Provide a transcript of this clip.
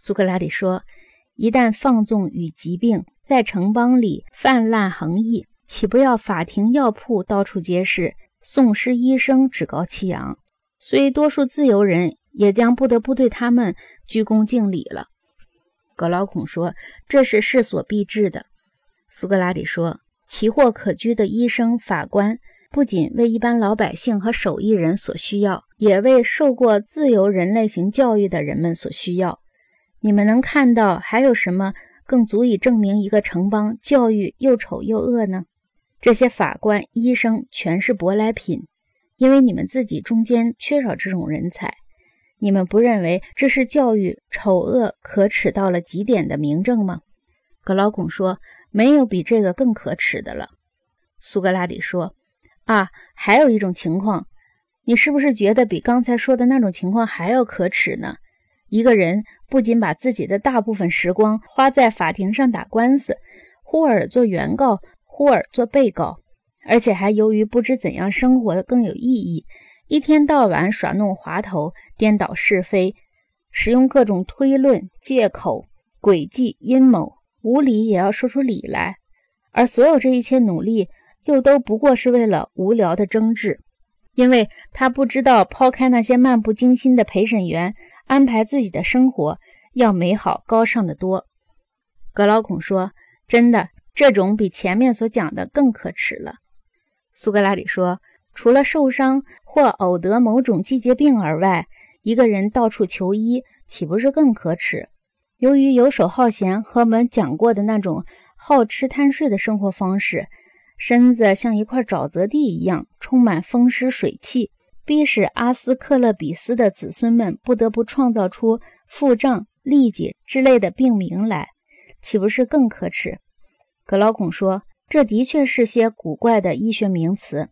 苏格拉底说：“一旦放纵与疾病在城邦里泛滥横溢，岂不要法庭、药铺到处皆是，讼师、医生趾高气扬？虽多数自由人也将不得不对他们鞠躬敬礼了。”格劳孔说：“这是势所必至的。”苏格拉底说：“奇货可居的医生、法官，不仅为一般老百姓和手艺人所需要，也为受过自由人类型教育的人们所需要。你们能看到还有什么更足以证明一个城邦教育又丑又恶呢？这些法官、医生全是舶来品，因为你们自己中间缺少这种人才。”你们不认为这是教育丑恶可耻到了极点的明证吗？格劳孔说：“没有比这个更可耻的了。”苏格拉底说：“啊，还有一种情况，你是不是觉得比刚才说的那种情况还要可耻呢？一个人不仅把自己的大部分时光花在法庭上打官司，忽而做原告，忽而做被告，而且还由于不知怎样生活的更有意义。”一天到晚耍弄滑头、颠倒是非，使用各种推论、借口、诡计、阴谋，无理也要说出理来。而所有这一切努力，又都不过是为了无聊的争执，因为他不知道抛开那些漫不经心的陪审员，安排自己的生活要美好高尚的多。格劳孔说：“真的，这种比前面所讲的更可耻了。”苏格拉底说。除了受伤或偶得某种季节病而外，一个人到处求医，岂不是更可耻？由于游手好闲和我们讲过的那种好吃贪睡的生活方式，身子像一块沼泽地一样，充满风湿水气，逼使阿斯克勒比斯的子孙们不得不创造出腹胀、痢疾之类的病名来，岂不是更可耻？格劳孔说：“这的确是些古怪的医学名词。”